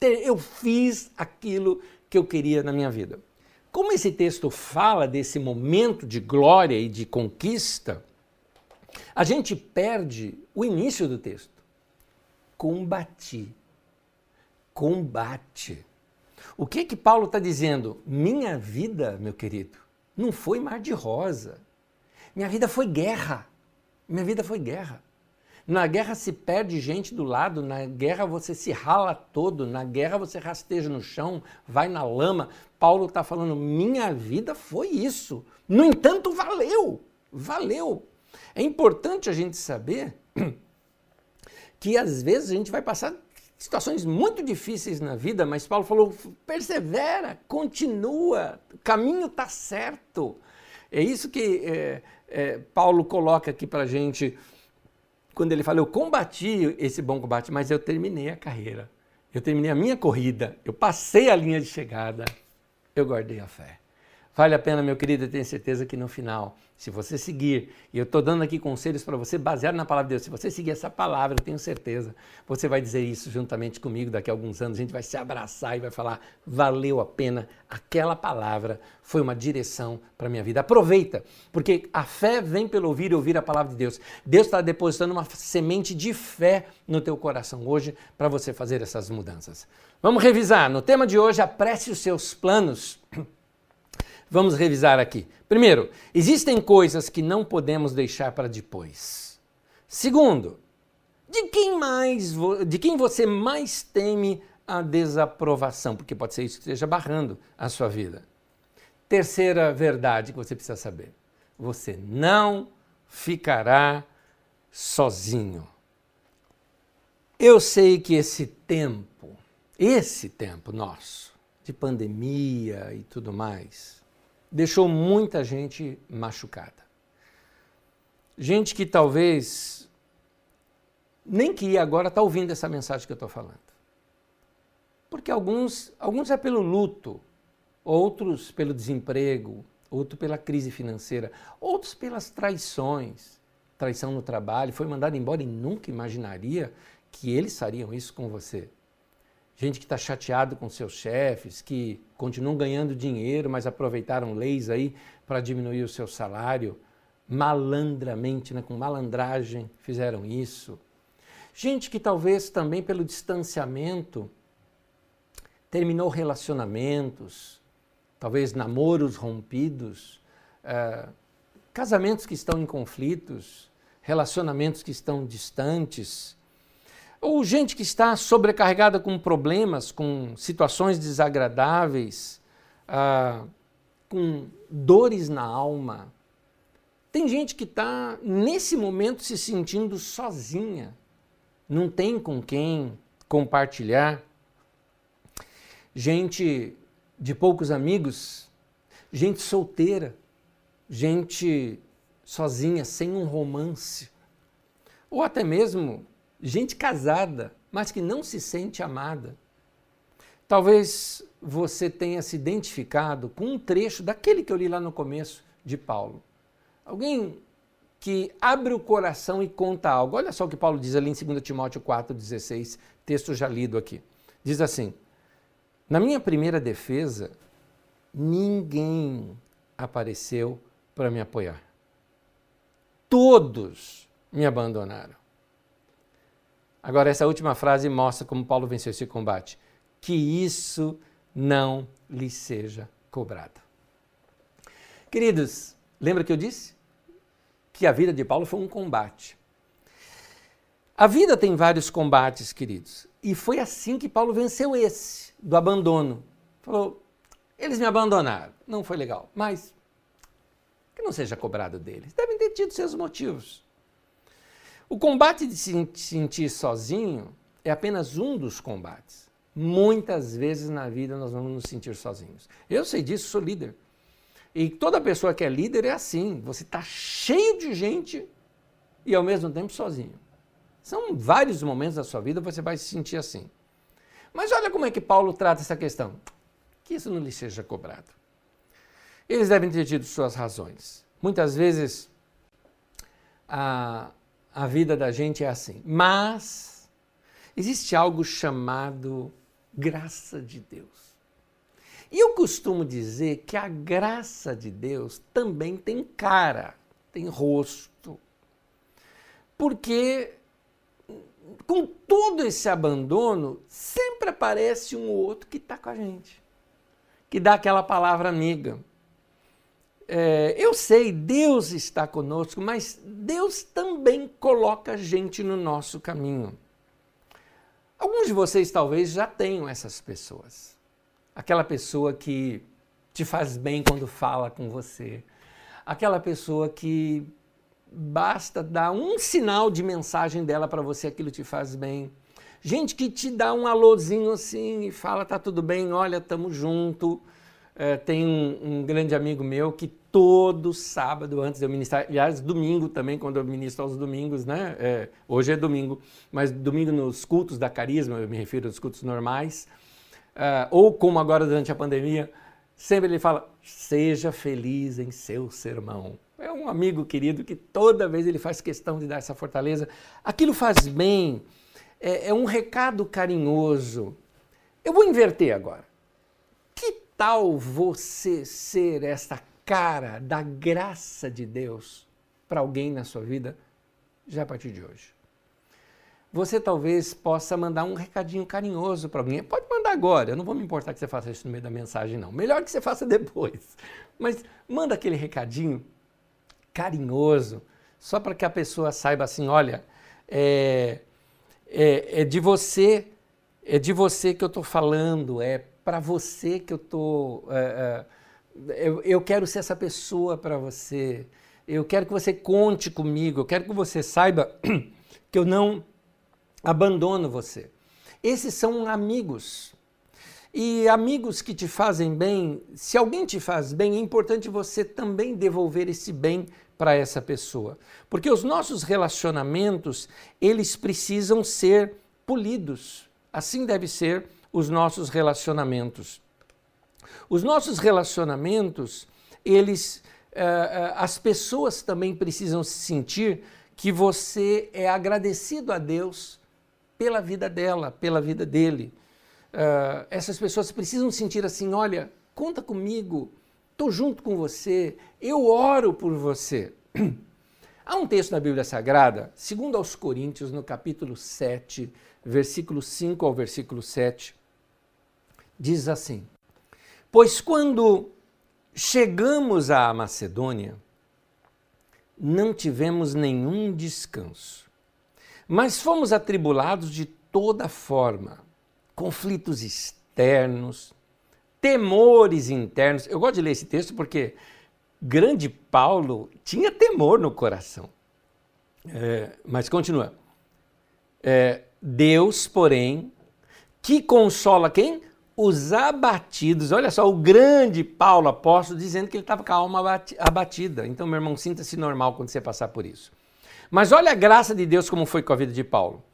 eu fiz aquilo que eu queria na minha vida. Como esse texto fala desse momento de glória e de conquista, a gente perde o início do texto. Combati. Combate. O que que Paulo está dizendo? Minha vida, meu querido, não foi mar de rosa. Minha vida foi guerra. Minha vida foi guerra. Na guerra se perde gente do lado, na guerra você se rala todo, na guerra você rasteja no chão, vai na lama. Paulo está falando: minha vida foi isso. No entanto, valeu, valeu. É importante a gente saber *clears throat* que às vezes a gente vai passar situações muito difíceis na vida, mas Paulo falou: persevera, continua, o caminho está certo. É isso que é, é, Paulo coloca aqui para a gente quando ele fala: Eu combati esse bom combate, mas eu terminei a carreira, eu terminei a minha corrida, eu passei a linha de chegada, eu guardei a fé. Vale a pena, meu querido, eu tenho certeza que no final, se você seguir, e eu estou dando aqui conselhos para você baseado na palavra de Deus, se você seguir essa palavra, eu tenho certeza, você vai dizer isso juntamente comigo daqui a alguns anos, a gente vai se abraçar e vai falar, valeu a pena, aquela palavra foi uma direção para a minha vida. Aproveita, porque a fé vem pelo ouvir e ouvir a palavra de Deus. Deus está depositando uma semente de fé no teu coração hoje para você fazer essas mudanças. Vamos revisar. No tema de hoje, apresse os seus planos *clears throat* Vamos revisar aqui. Primeiro, existem coisas que não podemos deixar para depois. Segundo, de quem mais, de quem você mais teme a desaprovação, porque pode ser isso que esteja barrando a sua vida. Terceira verdade que você precisa saber: você não ficará sozinho. Eu sei que esse tempo, esse tempo nosso, de pandemia e tudo mais, deixou muita gente machucada. Gente que talvez nem que agora está ouvindo essa mensagem que eu estou falando. Porque alguns, alguns é pelo luto, outros pelo desemprego, outros pela crise financeira, outros pelas traições, traição no trabalho, foi mandado embora e nunca imaginaria que eles fariam isso com você gente que está chateado com seus chefes, que continuam ganhando dinheiro, mas aproveitaram leis aí para diminuir o seu salário, malandramente, né, com malandragem, fizeram isso. Gente que talvez também pelo distanciamento terminou relacionamentos, talvez namoros rompidos, é, casamentos que estão em conflitos, relacionamentos que estão distantes, ou gente que está sobrecarregada com problemas, com situações desagradáveis, ah, com dores na alma. Tem gente que está, nesse momento, se sentindo sozinha, não tem com quem compartilhar. Gente de poucos amigos, gente solteira, gente sozinha, sem um romance. Ou até mesmo gente casada, mas que não se sente amada. Talvez você tenha se identificado com um trecho daquele que eu li lá no começo de Paulo. Alguém que abre o coração e conta algo. Olha só o que Paulo diz ali em 2 Timóteo 4,16, texto já lido aqui. Diz assim: Na minha primeira defesa, ninguém apareceu para me apoiar. Todos me abandonaram. Agora, essa última frase mostra como Paulo venceu esse combate. Que isso não lhe seja cobrado. Queridos, lembra que eu disse? Que a vida de Paulo foi um combate. A vida tem vários combates, queridos. E foi assim que Paulo venceu esse, do abandono. Falou: eles me abandonaram. Não foi legal. Mas que não seja cobrado deles. Devem ter tido seus motivos. O combate de se sentir sozinho é apenas um dos combates. Muitas vezes na vida nós vamos nos sentir sozinhos. Eu sei disso, sou líder. E toda pessoa que é líder é assim. Você está cheio de gente e ao mesmo tempo sozinho. São vários momentos da sua vida que você vai se sentir assim. Mas olha como é que Paulo trata essa questão. Que isso não lhe seja cobrado. Eles devem ter tido suas razões. Muitas vezes a, a vida da gente é assim. Mas existe algo chamado graça de Deus. E eu costumo dizer que a graça de Deus também tem cara, tem rosto. Porque com todo esse abandono, sempre aparece um outro que está com a gente, que dá aquela palavra amiga. É, eu sei, Deus está conosco, mas Deus também coloca gente no nosso caminho. Alguns de vocês talvez já tenham essas pessoas. Aquela pessoa que te faz bem quando fala com você. Aquela pessoa que basta dar um sinal de mensagem dela para você, aquilo te faz bem. Gente que te dá um alôzinho assim e fala, tá tudo bem, olha, tamo junto. É, tem um, um, grande amigo meu que todo sábado, antes de eu ministrar, aliás, domingo também, quando eu ministro aos domingos, né? É, hoje é domingo, mas domingo nos cultos da carisma, eu me refiro aos cultos normais, uh, ou como agora durante a pandemia, sempre ele fala: seja feliz em seu sermão. É um amigo querido que toda vez ele faz questão de dar essa fortaleza. Aquilo faz bem, é, é um recado carinhoso. Eu vou inverter agora. Tal você ser esta cara da graça de Deus para alguém na sua vida já a partir de hoje? Você talvez possa mandar um recadinho carinhoso para alguém. Pode mandar agora, eu não vou me importar que você faça isso no meio da mensagem, não. Melhor que você faça *laughs* depois. Mas manda aquele recadinho carinhoso, só para que a pessoa saiba assim, olha, é, é, é de você, é de você que eu estou falando, é para você que eu estou, é, é, eu, eu quero ser essa pessoa para você, eu quero que você conte comigo, eu quero que você saiba *clears throat* que eu não abandono você. Esses são amigos. E amigos que te fazem bem, se alguém te faz bem, é importante você também devolver esse bem para essa pessoa. Porque os nossos relacionamentos, eles precisam ser polidos. Assim deve ser os nossos relacionamentos. Os nossos relacionamentos, eles, uh, as pessoas também precisam se sentir que você é agradecido a Deus pela vida dela, pela vida dele uh, essas pessoas precisam sentir assim: olha, conta comigo, estou junto com você, eu oro por você. *clears throat* Há um texto na Bíblia Sagrada, segundo aos Coríntios, no capítulo 7, versículo 5 ao versículo 7, diz assim: Pois quando chegamos à Macedônia, não tivemos nenhum descanso, mas fomos atribulados de toda forma conflitos externos, temores internos. Eu gosto de ler esse texto porque grande Paulo tinha temor no coração. É, mas continua. É, Deus, porém, que consola quem? Os abatidos. Olha só, o grande Paulo apóstolo dizendo que ele estava com a alma abatida. Então, meu irmão, sinta-se normal quando você passar por isso. Mas olha a graça de Deus como foi com a vida de Paulo.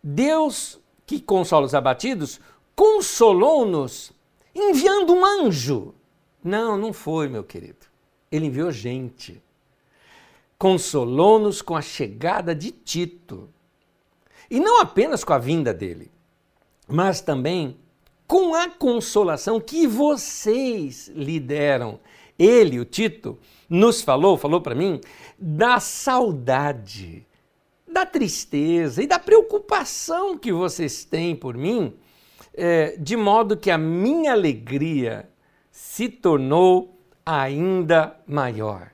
Deus que consola os abatidos, consolou-nos enviando um anjo. Não, não foi, meu querido. Ele enviou gente. Consolou-nos com a chegada de Tito. E não apenas com a vinda dele, mas também com a consolação que vocês lhe deram. Ele, o Tito, nos falou, falou para mim, da saudade da tristeza e da preocupação que vocês têm por mim, é, de modo que a minha alegria se tornou ainda maior.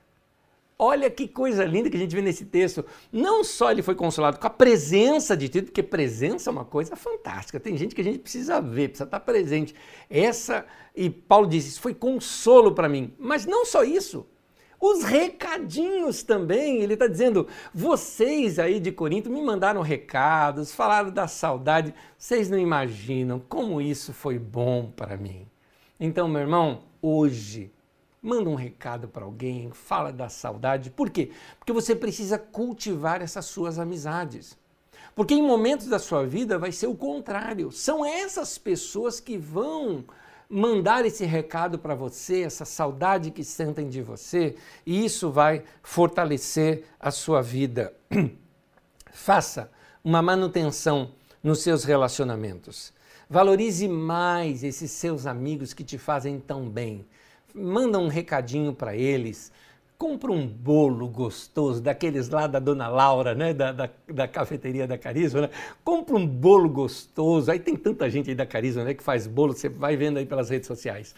Olha que coisa linda que a gente vê nesse texto. Não só ele foi consolado com a presença de Tito, porque presença é uma coisa fantástica. Tem gente que a gente precisa ver, precisa estar presente. Essa, e Paulo diz, isso foi consolo para mim. Mas não só isso. Os recadinhos também, ele está dizendo, vocês aí de Corinto me mandaram recados, falaram da saudade, vocês não imaginam como isso foi bom para mim. Então, meu irmão, hoje manda um recado para alguém, fala da saudade. Por quê? Porque você precisa cultivar essas suas amizades. Porque em momentos da sua vida vai ser o contrário. São essas pessoas que vão mandar esse recado para você, essa saudade que sentem de você, e isso vai fortalecer a sua vida. *clears throat* Faça uma manutenção nos seus relacionamentos. Valorize mais esses seus amigos que te fazem tão bem manda um recadinho para eles, compra um bolo gostoso, daqueles lá da Dona Laura, né, da, da, da cafeteria da Carisma, né? compra um bolo gostoso, aí tem tanta gente aí da Carisma né, que faz bolo, você vai vendo aí pelas redes sociais.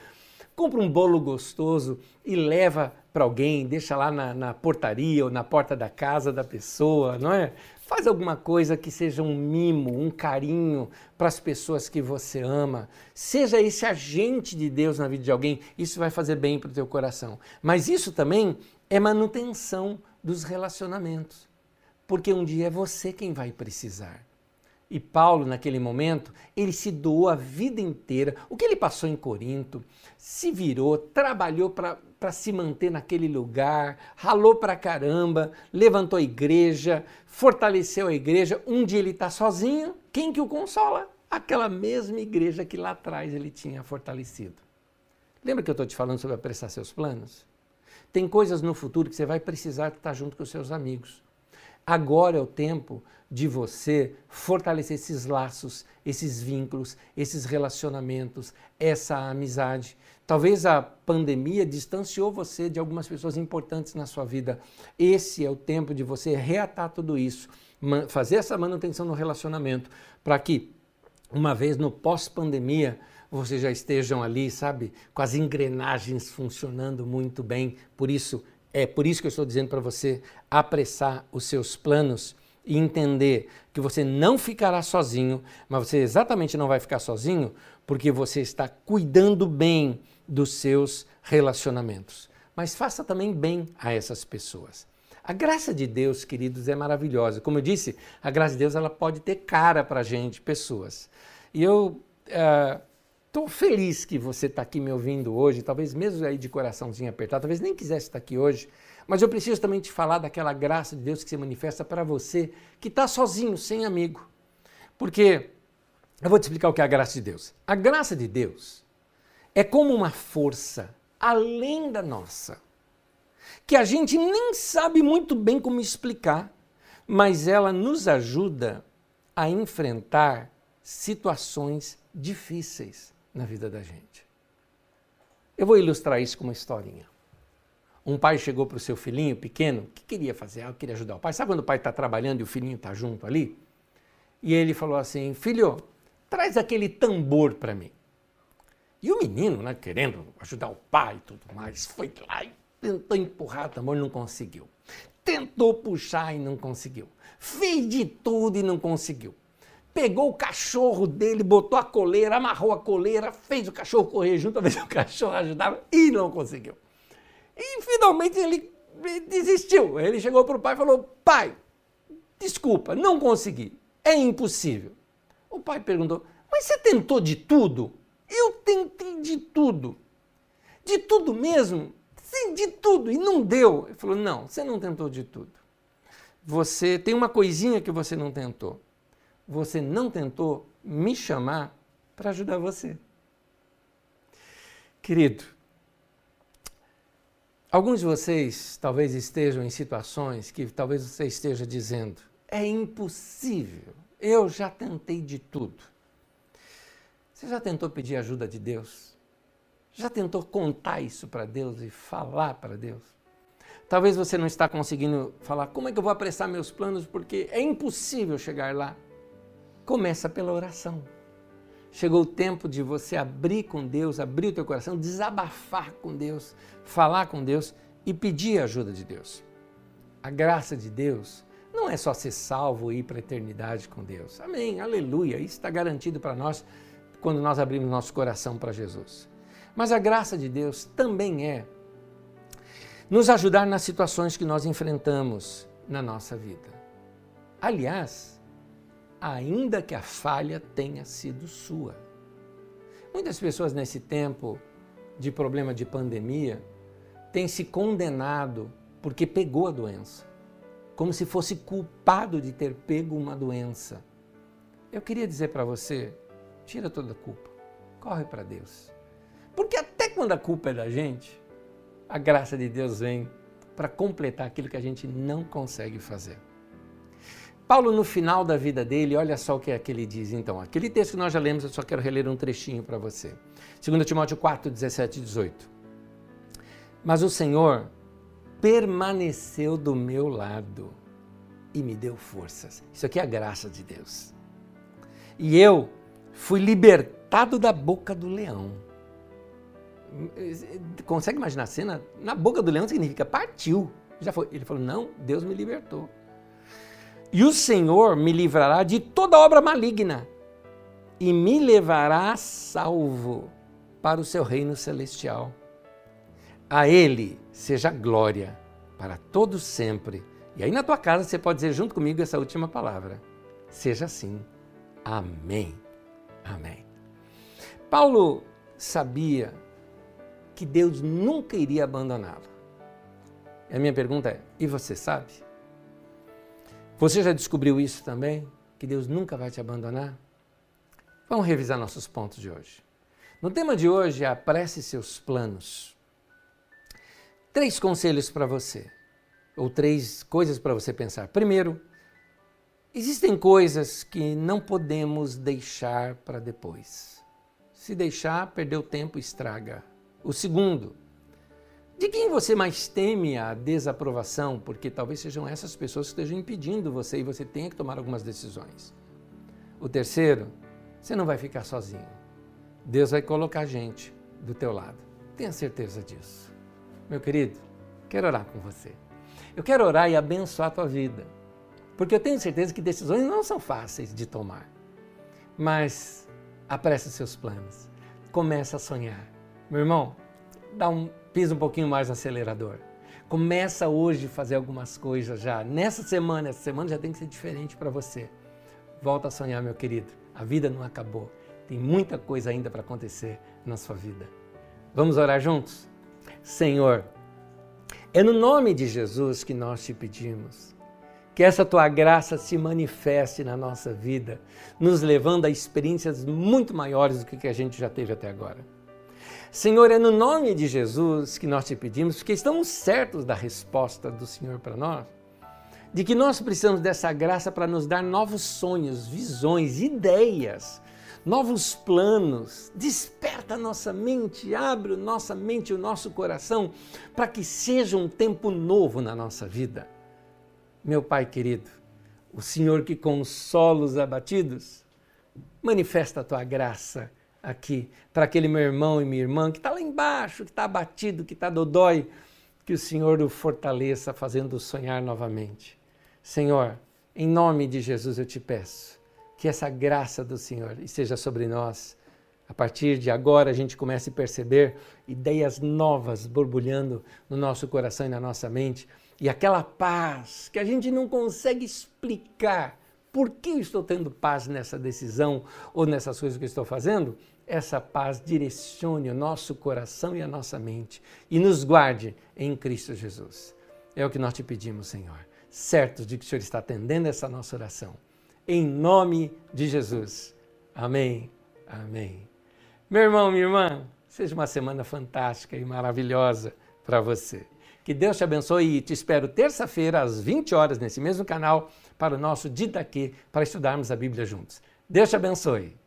Compra um bolo gostoso e leva para alguém, deixa lá na, na portaria ou na porta da casa da pessoa, não é? Faz alguma coisa que seja um mimo, um carinho para as pessoas que você ama. Seja esse agente de Deus na vida de alguém, isso vai fazer bem para o teu coração. Mas isso também é manutenção dos relacionamentos. Porque um dia é você quem vai precisar. E Paulo, naquele momento, ele se doou a vida inteira. O que ele passou em Corinto, se virou, trabalhou para se manter naquele lugar, ralou para caramba, levantou a igreja, fortaleceu a igreja. Um dia ele está sozinho, quem que o consola? Aquela mesma igreja que lá atrás ele tinha fortalecido. Lembra que eu estou te falando sobre apressar seus planos? Tem coisas no futuro que você vai precisar estar junto com os seus amigos. Agora é o tempo de você fortalecer esses laços, esses vínculos, esses relacionamentos, essa amizade. Talvez a pandemia distanciou você de algumas pessoas importantes na sua vida. Esse é o tempo de você reatar tudo isso, fazer essa manutenção no relacionamento, para que, uma vez no pós-pandemia, vocês já estejam ali, sabe, com as engrenagens funcionando muito bem. Por isso, é por isso que eu estou dizendo para você apressar os seus planos e entender que você não ficará sozinho, mas você exatamente não vai ficar sozinho porque você está cuidando bem dos seus relacionamentos. Mas faça também bem a essas pessoas. A graça de Deus, queridos, é maravilhosa. Como eu disse, a graça de Deus ela pode ter cara para gente, pessoas. E eu uh, Estou feliz que você está aqui me ouvindo hoje, talvez mesmo aí de coraçãozinho apertado, talvez nem quisesse estar aqui hoje, mas eu preciso também te falar daquela graça de Deus que se manifesta para você que está sozinho, sem amigo. Porque eu vou te explicar o que é a graça de Deus. A graça de Deus é como uma força além da nossa, que a gente nem sabe muito bem como explicar, mas ela nos ajuda a enfrentar situações difíceis na vida da gente. Eu vou ilustrar isso com uma historinha. Um pai chegou para o seu filhinho pequeno, que queria fazer? Ah, eu queria ajudar o pai. Sabe quando o pai está trabalhando e o filhinho está junto ali? E ele falou assim: Filho, traz aquele tambor para mim. E o menino, né, querendo ajudar o pai e tudo mais, foi lá e tentou empurrar o tambor não conseguiu. Tentou puxar e não conseguiu. Fez de tudo e não conseguiu pegou o cachorro dele, botou a coleira, amarrou a coleira, fez o cachorro correr junto, *laughs* a ver o cachorro ajudava e não conseguiu. E finalmente ele desistiu. Ele chegou para o pai e falou: Pai, desculpa, não consegui, é impossível. O pai perguntou: Mas você tentou de tudo? Eu tentei de tudo. De tudo mesmo? Sim, de tudo. E não deu. Ele falou: Não, você não tentou de tudo. Você tem uma coisinha que você não tentou você não tentou me chamar para ajudar você. Querido, alguns de vocês talvez estejam em situações que talvez você esteja dizendo: é impossível, eu já tentei de tudo. Você já tentou pedir ajuda de Deus? Já tentou contar isso para Deus e falar para Deus? Talvez você não está conseguindo falar como é que eu vou apressar meus planos porque é impossível chegar lá. Começa pela oração. Chegou o tempo de você abrir com Deus, abrir o teu coração, desabafar com Deus, falar com Deus e pedir a ajuda de Deus. A graça de Deus não é só ser salvo e ir para a eternidade com Deus. Amém, aleluia. Isso está garantido para nós quando nós abrimos nosso coração para Jesus. Mas a graça de Deus também é nos ajudar nas situações que nós enfrentamos na nossa vida. Aliás, ainda que a falha tenha sido sua. Muitas pessoas nesse tempo de problema de pandemia têm se condenado porque pegou a doença, como se fosse culpado de ter pego uma doença. Eu queria dizer para você, tira toda a culpa, corre para Deus. Porque até quando a culpa é da gente, a graça de Deus vem para completar aquilo que a gente não consegue fazer. Paulo, no final da vida dele, olha só o que é que ele diz. Então, aquele texto que nós já lemos, eu só quero reler um trechinho para você. 2 Timóteo 4, 17 e 18. Mas o Senhor permaneceu do meu lado e me deu forças. Isso aqui é a graça de Deus. E eu fui libertado da boca do leão. Consegue imaginar a cena? Na boca do leão significa partiu. Já foi. Ele falou: Não, Deus me libertou. E o Senhor me livrará de toda obra maligna e me levará salvo para o seu reino celestial. A Ele seja glória para todos sempre. E aí na tua casa você pode dizer junto comigo essa última palavra. Seja assim. Amém. Amém. Paulo sabia que Deus nunca iria abandoná-lo. E a minha pergunta é: e você sabe? Você já descobriu isso também? Que Deus nunca vai te abandonar? Vamos revisar nossos pontos de hoje. No tema de hoje, apresse seus planos. Três conselhos para você, ou três coisas para você pensar. Primeiro, existem coisas que não podemos deixar para depois. Se deixar, perdeu tempo, estraga. O segundo, de quem você mais teme a desaprovação? Porque talvez sejam essas pessoas que estejam impedindo você e você tenha que tomar algumas decisões. O terceiro, você não vai ficar sozinho. Deus vai colocar gente do teu lado. Tenha certeza disso. Meu querido, quero orar com você. Eu quero orar e abençoar a tua vida. Porque eu tenho certeza que decisões não são fáceis de tomar. Mas apresse seus planos. Comece a sonhar. Meu irmão, dá um pisa um pouquinho mais no acelerador. Começa hoje a fazer algumas coisas já. Nessa semana, essa semana já tem que ser diferente para você. Volta a sonhar, meu querido. A vida não acabou. Tem muita coisa ainda para acontecer na sua vida. Vamos orar juntos? Senhor, é no nome de Jesus que nós te pedimos. Que essa tua graça se manifeste na nossa vida, nos levando a experiências muito maiores do que a gente já teve até agora. Senhor, é no nome de Jesus que nós te pedimos, porque estamos certos da resposta do Senhor para nós, de que nós precisamos dessa graça para nos dar novos sonhos, visões, ideias, novos planos. Desperta a nossa mente, abre a nossa mente o nosso coração para que seja um tempo novo na nossa vida. Meu Pai querido, o Senhor que consola os abatidos, manifesta a tua graça aqui para aquele meu irmão e minha irmã que está lá embaixo, que está abatido, que está dodói, que o Senhor o fortaleça, fazendo sonhar novamente. Senhor, em nome de Jesus eu te peço que essa graça do Senhor esteja sobre nós. A partir de agora a gente comece a perceber ideias novas borbulhando no nosso coração e na nossa mente. E aquela paz que a gente não consegue explicar. Por que eu estou tendo paz nessa decisão ou nessas coisas que eu estou fazendo? Essa paz direcione o nosso coração e a nossa mente e nos guarde em Cristo Jesus. É o que nós te pedimos, Senhor, certos de que o Senhor está atendendo essa nossa oração. Em nome de Jesus. Amém. Amém. Meu irmão, minha irmã, seja uma semana fantástica e maravilhosa para você. Que Deus te abençoe e te espero terça-feira às 20 horas nesse mesmo canal para o nosso Didaquê, para estudarmos a Bíblia juntos. Deus te abençoe.